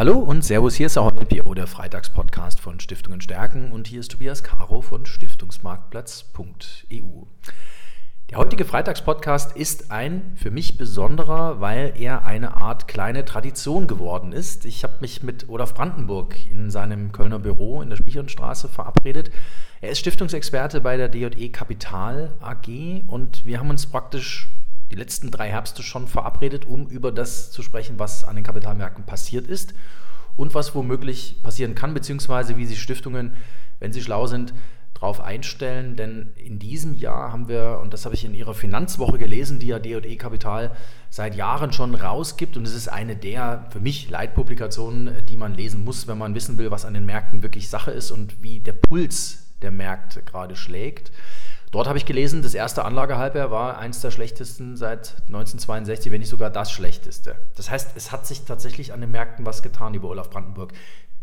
Hallo und Servus, hier ist der NPO, der Freitagspodcast von Stiftungen Stärken und hier ist Tobias Caro von Stiftungsmarktplatz.eu. Der heutige Freitagspodcast ist ein für mich besonderer, weil er eine Art kleine Tradition geworden ist. Ich habe mich mit Olaf Brandenburg in seinem Kölner Büro in der Spichernstraße verabredet. Er ist Stiftungsexperte bei der DJE Kapital AG und wir haben uns praktisch die letzten drei Herbste schon verabredet, um über das zu sprechen, was an den Kapitalmärkten passiert ist und was womöglich passieren kann, beziehungsweise wie sich Stiftungen, wenn sie schlau sind, darauf einstellen. Denn in diesem Jahr haben wir, und das habe ich in Ihrer Finanzwoche gelesen, die ja DE Kapital seit Jahren schon rausgibt, und es ist eine der für mich Leitpublikationen, die man lesen muss, wenn man wissen will, was an den Märkten wirklich Sache ist und wie der Puls der Märkte gerade schlägt. Dort habe ich gelesen, das erste Anlagehalbjahr war eines der schlechtesten seit 1962, wenn nicht sogar das schlechteste. Das heißt, es hat sich tatsächlich an den Märkten was getan, lieber Olaf Brandenburg.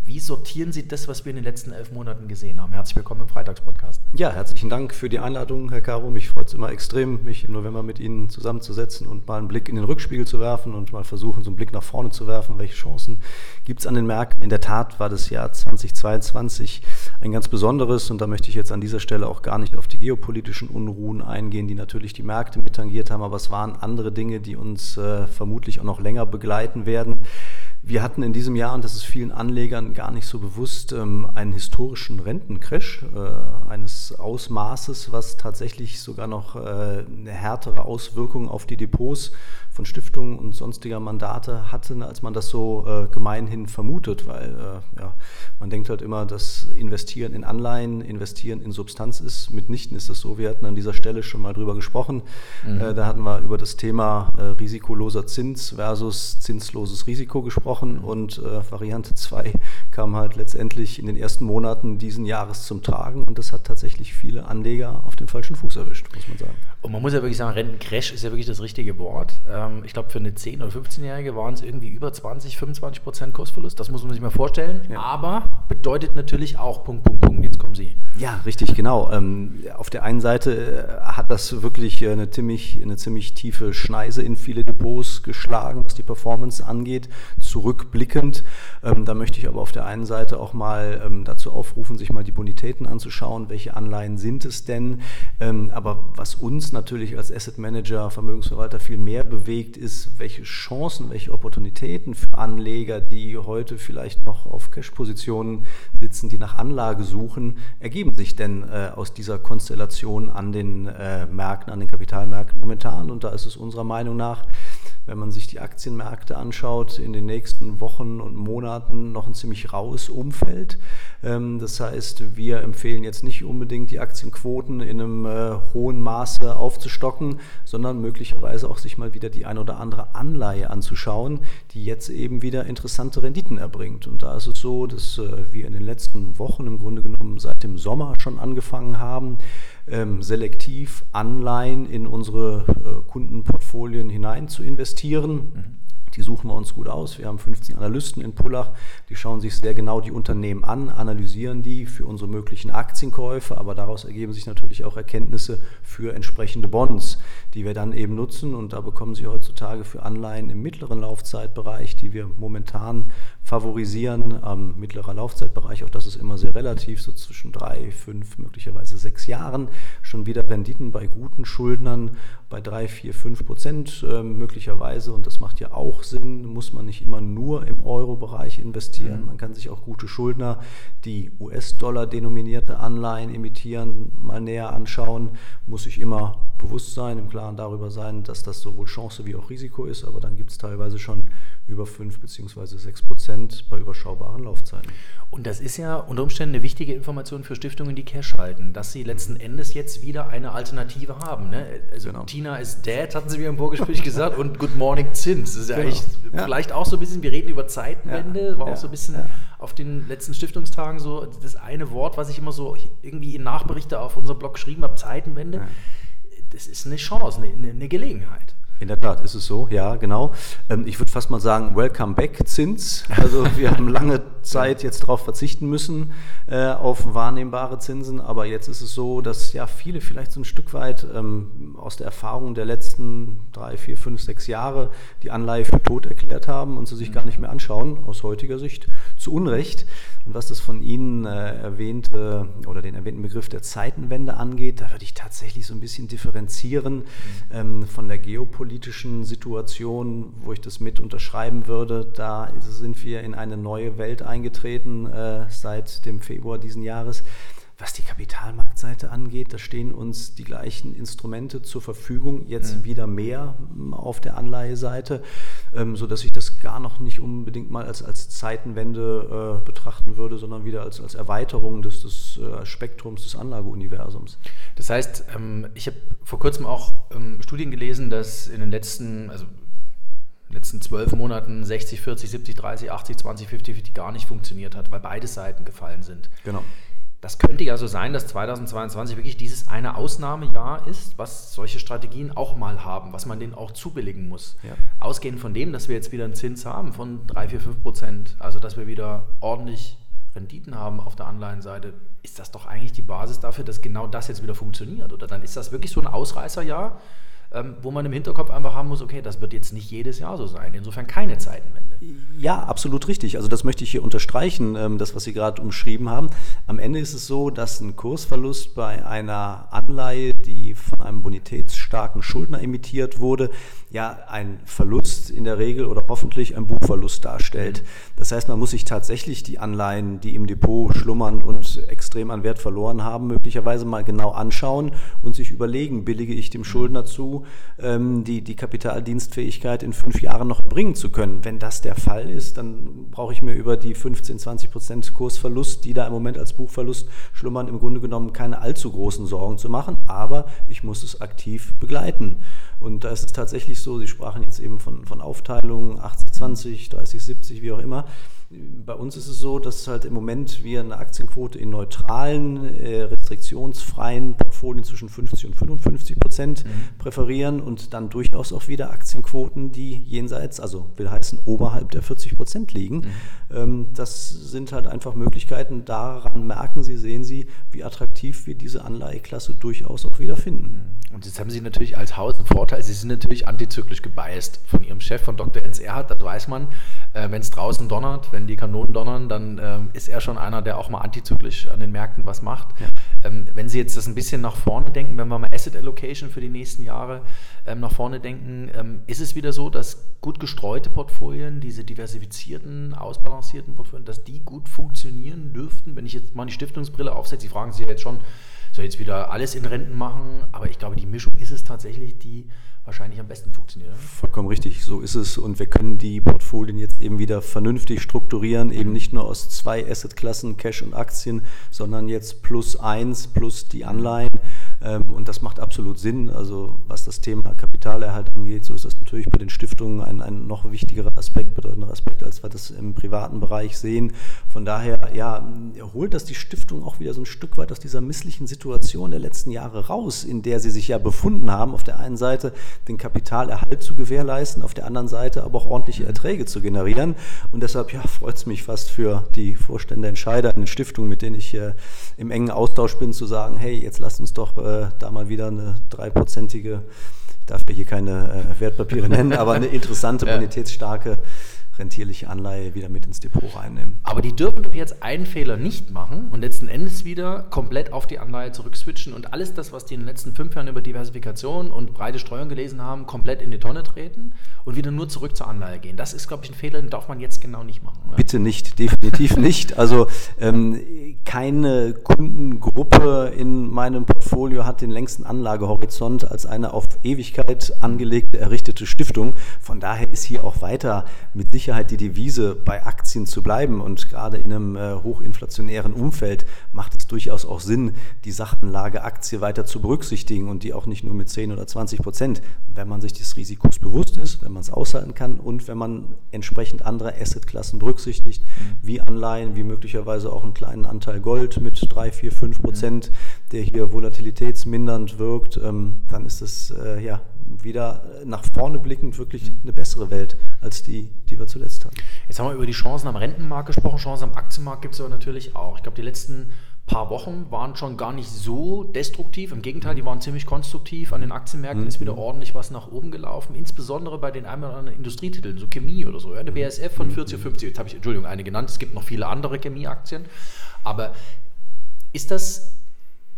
Wie sortieren Sie das, was wir in den letzten elf Monaten gesehen haben? Herzlich willkommen im Freitagspodcast. Ja, herzlichen Dank für die Einladung, Herr Caro. Mich freut es immer extrem, mich im November mit Ihnen zusammenzusetzen und mal einen Blick in den Rückspiegel zu werfen und mal versuchen, so einen Blick nach vorne zu werfen. Welche Chancen gibt es an den Märkten? In der Tat war das Jahr 2022 ein ganz besonderes und da möchte ich jetzt an dieser Stelle auch gar nicht auf die geopolitischen Unruhen eingehen, die natürlich die Märkte mittangiert haben, aber es waren andere Dinge, die uns äh, vermutlich auch noch länger begleiten werden. Wir hatten in diesem Jahr, und das ist vielen Anlegern gar nicht so bewusst, ähm, einen historischen Rentencrash äh, eines Ausmaßes, was tatsächlich sogar noch äh, eine härtere Auswirkung auf die Depots von Stiftungen und sonstiger Mandate hatte, als man das so äh, gemeinhin vermutet, weil ja, man denkt halt immer, dass Investieren in Anleihen, Investieren in Substanz ist. Mitnichten ist das so. Wir hatten an dieser Stelle schon mal drüber gesprochen. Mhm. Da hatten wir über das Thema risikoloser Zins versus zinsloses Risiko gesprochen und äh, Variante 2 kam halt letztendlich in den ersten Monaten diesen Jahres zum Tragen und das hat tatsächlich viele Anleger auf den falschen Fuß erwischt, muss man sagen. Und man muss ja wirklich sagen, Rentencrash ist ja wirklich das richtige Wort. Ähm, ich glaube, für eine 10- oder 15-Jährige waren es irgendwie über 20, 25 Prozent Kursverlust. Das muss man sich mal vorstellen. Ja. Aber bedeutet natürlich auch Punkt, Punkt, Punkt. Jetzt kommen Sie. Ja, richtig, genau. Ähm, auf der einen Seite äh, hat das wirklich äh, eine ziemlich, eine ziemlich tiefe Schneise in viele Depots geschlagen, was die Performance angeht. Zurückblickend. Ähm, da möchte ich aber auf der einen Seite auch mal ähm, dazu aufrufen, sich mal die Bonitäten anzuschauen. Welche Anleihen sind es denn? Ähm, aber was uns natürlich als Asset Manager, Vermögensverwalter viel mehr bewegt, ist, welche Chancen, welche Opportunitäten für Anleger, die heute vielleicht noch auf Cash-Positionen sitzen, die nach Anlage suchen, ergeben sich denn äh, aus dieser Konstellation an den äh, Märkten, an den Kapitalmärkten momentan? Und da ist es unserer Meinung nach wenn man sich die Aktienmärkte anschaut, in den nächsten Wochen und Monaten noch ein ziemlich raues Umfeld. Ähm, das heißt, wir empfehlen jetzt nicht unbedingt die Aktienquoten in einem äh, hohen Maße aufzustocken, sondern möglicherweise auch sich mal wieder die ein oder andere Anleihe anzuschauen, die jetzt eben wieder interessante Renditen erbringt. Und da ist es so, dass äh, wir in den letzten Wochen im Grunde genommen seit dem Sommer schon angefangen haben, ähm, selektiv Anleihen in unsere äh, Kundenportfolien hinein zu investieren. Mhm. Die suchen wir uns gut aus. Wir haben 15 Analysten in Pullach, die schauen sich sehr genau die Unternehmen an, analysieren die für unsere möglichen Aktienkäufe, aber daraus ergeben sich natürlich auch Erkenntnisse für entsprechende Bonds, die wir dann eben nutzen. Und da bekommen Sie heutzutage für Anleihen im mittleren Laufzeitbereich, die wir momentan favorisieren, ähm, mittlerer Laufzeitbereich, auch das ist immer sehr relativ, so zwischen drei, fünf, möglicherweise sechs Jahren, schon wieder Renditen bei guten Schuldnern bei drei, vier, fünf Prozent äh, möglicherweise. Und das macht ja auch Sinn, muss man nicht immer nur im Euro-Bereich investieren. Mhm. Man kann sich auch gute Schuldner, die US-Dollar denominierte Anleihen emittieren, mal näher anschauen. Muss ich immer bewusst sein, im Klaren darüber sein, dass das sowohl Chance wie auch Risiko ist. Aber dann gibt es teilweise schon über 5 bzw. 6 Prozent bei überschaubaren Laufzeiten. Und das ist ja unter Umständen eine wichtige Information für Stiftungen, die Cash halten, dass sie letzten Endes jetzt wieder eine Alternative haben. Ne? Also genau. Tina ist dead, hatten Sie mir im Vorgespräch gesagt, und Good Morning Zins. Das ist ja genau. eigentlich ja. vielleicht auch so ein bisschen, wir reden über Zeitenwende, ja. war auch so ein bisschen ja. auf den letzten Stiftungstagen so das eine Wort, was ich immer so irgendwie in Nachberichte auf unserem Blog geschrieben habe, Zeitenwende. Das ist eine Chance, eine, eine Gelegenheit. In der Tat ist es so, ja, genau. Ähm, ich würde fast mal sagen, Welcome Back Zins. Also wir haben lange Zeit jetzt darauf verzichten müssen, äh, auf wahrnehmbare Zinsen, aber jetzt ist es so, dass ja viele vielleicht so ein Stück weit ähm, aus der Erfahrung der letzten drei, vier, fünf, sechs Jahre die Anleihe für tot erklärt haben und sie sich gar nicht mehr anschauen, aus heutiger Sicht zu Unrecht. Und was das von Ihnen äh, erwähnte oder den erwähnten Begriff der Zeitenwende angeht, da würde ich tatsächlich so ein bisschen differenzieren ähm, von der geopolitischen Situation, wo ich das mit unterschreiben würde. Da sind wir in eine neue Welt eingetreten äh, seit dem Februar diesen Jahres. Was die Kapitalmarktseite angeht, da stehen uns die gleichen Instrumente zur Verfügung, jetzt mhm. wieder mehr ähm, auf der Anleiheseite, ähm, sodass ich das gar noch nicht unbedingt mal als, als Zeitenwende äh, betrachten würde, sondern wieder als, als Erweiterung des, des äh, Spektrums des Anlageuniversums. Das heißt, ähm, ich habe vor kurzem auch ähm, Studien gelesen, dass in den letzten, also letzten zwölf Monaten 60, 40, 70, 30, 80, 20, 50, 50 gar nicht funktioniert hat, weil beide Seiten gefallen sind. Genau. Das könnte ja so sein, dass 2022 wirklich dieses eine Ausnahmejahr ist, was solche Strategien auch mal haben, was man denen auch zubilligen muss. Ja. Ausgehend von dem, dass wir jetzt wieder einen Zins haben von 3, 4, 5 Prozent, also dass wir wieder ordentlich Renditen haben auf der Anleihenseite, ist das doch eigentlich die Basis dafür, dass genau das jetzt wieder funktioniert. Oder dann ist das wirklich so ein Ausreißerjahr, ähm, wo man im Hinterkopf einfach haben muss, okay, das wird jetzt nicht jedes Jahr so sein. Insofern keine Zeitenwende. Ja, absolut richtig. Also das möchte ich hier unterstreichen, ähm, das, was Sie gerade umschrieben haben. Am Ende ist es so, dass ein Kursverlust bei einer Anleihe, die von einem bonitätsstarken Schuldner emittiert wurde, ja ein Verlust in der Regel oder hoffentlich ein Buchverlust darstellt. Das heißt, man muss sich tatsächlich die Anleihen, die im Depot schlummern und extrem an Wert verloren haben, möglicherweise mal genau anschauen und sich überlegen, billige ich dem Schuldner zu, ähm, die, die Kapitaldienstfähigkeit in fünf Jahren noch erbringen zu können. Wenn das der Fall ist, dann brauche ich mir über die 15, 20 Prozent Kursverlust, die da im Moment als Buchverlust schlummern, im Grunde genommen keine allzu großen Sorgen zu machen, aber ich muss es aktiv begleiten. Und da ist es tatsächlich so, Sie sprachen jetzt eben von, von Aufteilungen 80, 20, 30, 70, wie auch immer. Bei uns ist es so, dass halt im Moment wir eine Aktienquote in neutralen, äh, restriktionsfreien Portfolien zwischen 50 und 55 Prozent mhm. präferieren und dann durchaus auch wieder Aktienquoten, die jenseits, also will heißen oberhalb der 40 Prozent liegen. Mhm. Ähm, das sind halt einfach Möglichkeiten. Daran merken Sie, sehen Sie, wie attraktiv wir diese Anleiheklasse durchaus auch wieder finden. Mhm. Und jetzt haben Sie natürlich als Haus einen Vorteil, Sie sind natürlich antizyklisch gebiased von Ihrem Chef, von Dr. Enz Erhardt, das weiß man. Äh, wenn es draußen donnert, wenn die Kanonen donnern, dann ähm, ist er schon einer, der auch mal antizyklisch an den Märkten was macht. Ja. Ähm, wenn Sie jetzt das ein bisschen nach vorne denken, wenn wir mal Asset Allocation für die nächsten Jahre ähm, nach vorne denken, ähm, ist es wieder so, dass gut gestreute Portfolien, diese diversifizierten, ausbalancierten Portfolien, dass die gut funktionieren dürften? Wenn ich jetzt mal die Stiftungsbrille aufsetze, Sie fragen sich ja jetzt schon, soll jetzt wieder alles in Renten machen, aber ich glaube, die Mischung ist es tatsächlich, die wahrscheinlich am besten funktioniert. Vollkommen richtig, so ist es. Und wir können die Portfolien jetzt eben wieder vernünftig strukturieren, eben nicht nur aus zwei Assetklassen, Cash und Aktien, sondern jetzt plus eins, plus die Anleihen. Ähm, und das macht absolut Sinn. Also was das Thema Kapitalerhalt angeht, so ist das natürlich bei den Stiftungen ein, ein noch wichtigerer Aspekt, bedeutender Aspekt, als wir das im privaten Bereich sehen. Von daher, ja, holt das die Stiftung auch wieder so ein Stück weit aus dieser misslichen Situation der letzten Jahre raus, in der sie sich ja befunden haben. Auf der einen Seite den Kapitalerhalt zu gewährleisten, auf der anderen Seite aber auch ordentliche Erträge zu generieren. Und deshalb ja, freut es mich fast für die Vorstände, Entscheider in den Stiftungen, mit denen ich äh, im engen Austausch bin, zu sagen, hey, jetzt lasst uns doch äh, da mal wieder eine dreiprozentige, darf mir hier keine äh, Wertpapiere nennen, aber eine interessante, bonitätsstarke rentierliche Anleihe wieder mit ins Depot reinnehmen. Aber die dürfen doch jetzt einen Fehler nicht machen und letzten Endes wieder komplett auf die Anleihe zurückswitchen und alles das, was die in den letzten fünf Jahren über Diversifikation und breite Streuung gelesen haben, komplett in die Tonne treten und wieder nur zurück zur Anleihe gehen. Das ist, glaube ich, ein Fehler, den darf man jetzt genau nicht machen. Oder? Bitte nicht, definitiv nicht. Also ähm, keine Kundengruppe in meinem Portfolio hat den längsten Anlagehorizont als eine auf Ewigkeit angelegte, errichtete Stiftung. Von daher ist hier auch weiter mit Sicherheit Sicherheit die Devise, bei Aktien zu bleiben. Und gerade in einem äh, hochinflationären Umfeld macht es durchaus auch Sinn, die Sachanlage Aktie weiter zu berücksichtigen und die auch nicht nur mit 10 oder 20 Prozent, wenn man sich des Risikos bewusst ist, wenn man es aushalten kann und wenn man entsprechend andere Assetklassen berücksichtigt, mhm. wie Anleihen, wie möglicherweise auch einen kleinen Anteil Gold mit 3, 4, 5 Prozent, der hier volatilitätsmindernd wirkt, ähm, dann ist es äh, ja wieder nach vorne blickend wirklich eine bessere Welt als die, die wir zuletzt hatten. Jetzt haben wir über die Chancen am Rentenmarkt gesprochen, Chancen am Aktienmarkt gibt es aber natürlich auch. Ich glaube, die letzten paar Wochen waren schon gar nicht so destruktiv. Im Gegenteil, die waren ziemlich konstruktiv. An den Aktienmärkten mhm. ist wieder ordentlich was nach oben gelaufen, insbesondere bei den ein oder anderen Industrietiteln, so Chemie oder so. Ja, eine BSF von 40 auf 50, jetzt habe ich, Entschuldigung, eine genannt. Es gibt noch viele andere Chemieaktien. Aber ist das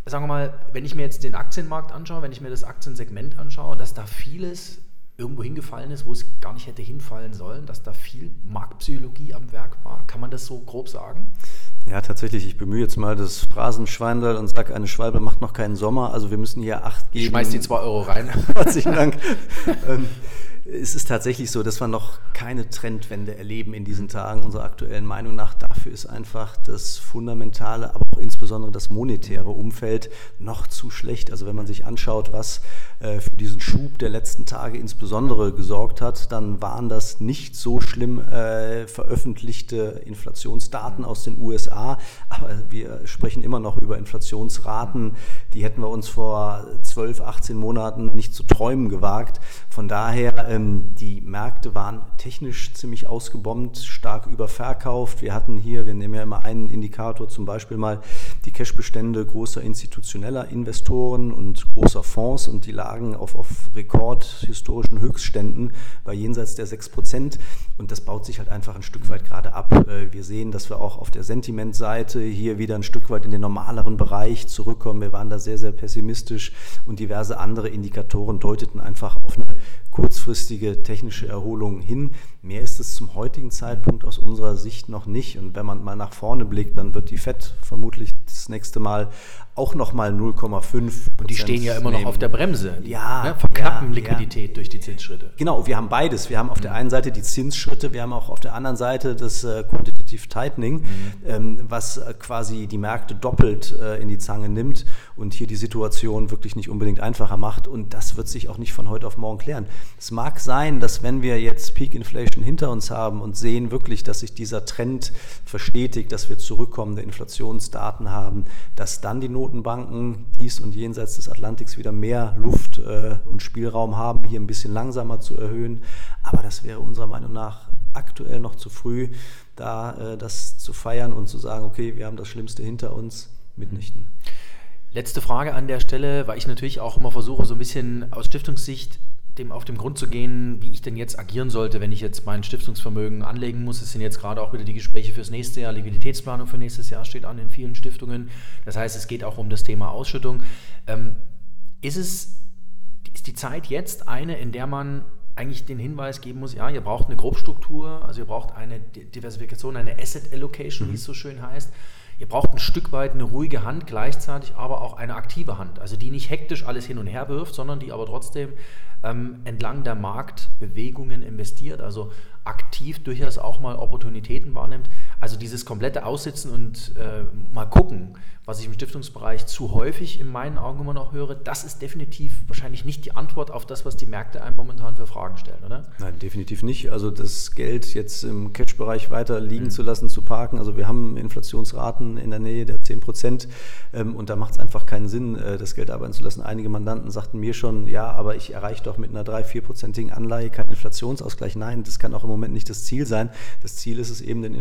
sagen wir mal, wenn ich mir jetzt den Aktienmarkt anschaue, wenn ich mir das Aktiensegment anschaue, dass da vieles irgendwo hingefallen ist, wo es gar nicht hätte hinfallen sollen, dass da viel Marktpsychologie am Werk war. Kann man das so grob sagen? Ja, tatsächlich. Ich bemühe jetzt mal das Phrasenschweindel und sage, eine Schwalbe macht noch keinen Sommer. Also wir müssen hier acht geben. Ich schmeiß die zwei Euro rein. Herzlichen Dank. Es ist tatsächlich so, dass wir noch keine Trendwende erleben in diesen Tagen, unserer aktuellen Meinung nach. Dafür ist einfach das fundamentale, aber auch insbesondere das monetäre Umfeld noch zu schlecht. Also wenn man sich anschaut, was äh, für diesen Schub der letzten Tage insbesondere gesorgt hat, dann waren das nicht so schlimm äh, veröffentlichte Inflationsdaten aus den USA. Aber wir sprechen immer noch über Inflationsraten, die hätten wir uns vor 12, 18 Monaten nicht zu träumen gewagt. Von daher, ähm, die Märkte waren technisch ziemlich ausgebombt, stark überverkauft. Wir hatten hier, wir nehmen ja immer einen Indikator, zum Beispiel mal die Cashbestände großer institutioneller Investoren und großer Fonds und die lagen auf, auf rekordhistorischen Höchstständen bei jenseits der 6 Prozent. Und das baut sich halt einfach ein Stück weit gerade ab. Äh, wir sehen, dass wir auch auf der Sentimentseite hier wieder ein Stück weit in den normaleren Bereich zurückkommen. Wir waren da sehr, sehr pessimistisch und diverse andere Indikatoren deuteten einfach auf eine kurzfristige technische Erholung hin. Mehr ist es zum heutigen Zeitpunkt aus unserer Sicht noch nicht. Und wenn man mal nach vorne blickt, dann wird die FED vermutlich das nächste Mal auch nochmal 0,5. Und die stehen ja immer noch auf der Bremse. Die, ja. Ne, verkappen ja, Liquidität ja. durch die Zinsschritte. Genau, wir haben beides. Wir haben auf der einen Seite die Zinsschritte, wir haben auch auf der anderen Seite das äh, Quantitative Tightening, mhm. ähm, was äh, quasi die Märkte doppelt äh, in die Zange nimmt und hier die Situation wirklich nicht unbedingt einfacher macht. Und das wird sich auch nicht von heute auf morgen klären. Es mag sein, dass wenn wir jetzt Peak Inflation hinter uns haben und sehen wirklich, dass sich dieser Trend verstetigt, dass wir zurückkommende Inflationsdaten haben, dass dann die Notenbanken dies und jenseits des Atlantiks wieder mehr Luft äh, und Spielraum haben, hier ein bisschen langsamer zu erhöhen. Aber das wäre unserer Meinung nach aktuell noch zu früh, da äh, das zu feiern und zu sagen, okay, wir haben das Schlimmste hinter uns, mitnichten. Letzte Frage an der Stelle, weil ich natürlich auch immer versuche, so ein bisschen aus Stiftungssicht dem auf den Grund zu gehen, wie ich denn jetzt agieren sollte, wenn ich jetzt mein Stiftungsvermögen anlegen muss. Es sind jetzt gerade auch wieder die Gespräche fürs nächste Jahr. Liquiditätsplanung für nächstes Jahr steht an in vielen Stiftungen. Das heißt, es geht auch um das Thema Ausschüttung. Ähm, ist es, ist die Zeit jetzt eine, in der man eigentlich den Hinweis geben muss, ja, ihr braucht eine Grobstruktur, also ihr braucht eine Diversifikation, eine Asset Allocation, mhm. wie es so schön heißt. Ihr braucht ein Stück weit eine ruhige Hand, gleichzeitig aber auch eine aktive Hand, also die nicht hektisch alles hin und her wirft, sondern die aber trotzdem ähm, entlang der Marktbewegungen investiert, also aktiv durchaus auch mal Opportunitäten wahrnimmt. Also dieses komplette Aussitzen und äh, mal gucken, was ich im Stiftungsbereich zu häufig in meinen Augen immer noch höre, das ist definitiv wahrscheinlich nicht die Antwort auf das, was die Märkte einem momentan für Fragen stellen, oder? Nein, definitiv nicht. Also das Geld jetzt im Catch-Bereich weiter liegen mhm. zu lassen, zu parken. Also wir haben Inflationsraten in der Nähe der 10 Prozent ähm, und da macht es einfach keinen Sinn, äh, das Geld arbeiten zu lassen. Einige Mandanten sagten mir schon, ja, aber ich erreiche doch mit einer 3-4-prozentigen Anleihe keinen Inflationsausgleich. Nein, das kann auch im Moment nicht das Ziel sein. Das Ziel ist es eben, den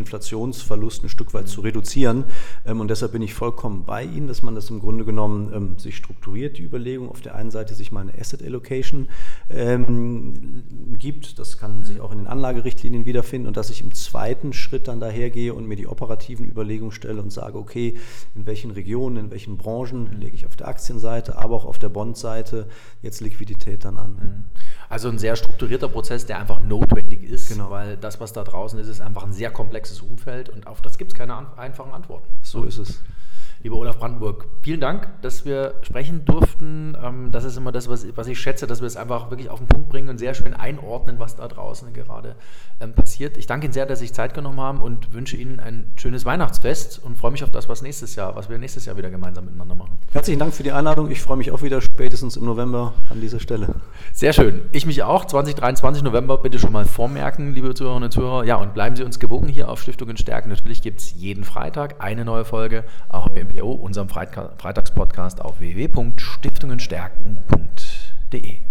Inflationsverlust ein Stück weit mhm. zu reduzieren ähm, und deshalb bin ich vollkommen bei Ihnen, dass man das im Grunde genommen ähm, sich strukturiert, die Überlegung. Auf der einen Seite sich mal eine Asset Allocation ähm, gibt, das kann sich auch in den Anlagerichtlinien wiederfinden und dass ich im zweiten Schritt dann dahergehe und mir die operativen Überlegungen stelle und sage, okay, in welchen Regionen, in welchen Branchen lege ich auf der Aktienseite, aber auch auf der Bondseite jetzt Liquidität dann an. Mhm. Also ein sehr strukturierter Prozess, der einfach notwendig ist, genau. weil das, was da draußen ist, ist einfach ein sehr komplexes Umfeld und auf das gibt es keine einfachen Antworten. So ist es. Lieber Olaf Brandenburg, vielen Dank, dass wir sprechen durften. Ähm, das ist immer das, was, ich schätze, dass wir es einfach wirklich auf den Punkt bringen und sehr schön einordnen, was da draußen gerade ähm, passiert. Ich danke Ihnen sehr, dass Sie sich Zeit genommen haben und wünsche Ihnen ein schönes Weihnachtsfest und freue mich auf das, was nächstes Jahr, was wir nächstes Jahr wieder gemeinsam miteinander machen. Herzlichen Dank für die Einladung. Ich freue mich auch wieder spätestens im November an dieser Stelle. Sehr schön. Ich mich auch. 2023 November bitte schon mal vormerken, liebe Zuhörerinnen und Zuhörer. Ja, und bleiben Sie uns gewogen hier auf Stiftungen stärken. Natürlich gibt es jeden Freitag eine neue Folge, auch im MPO, unserem Freitagspodcast auf www.stiftungenstärken.de.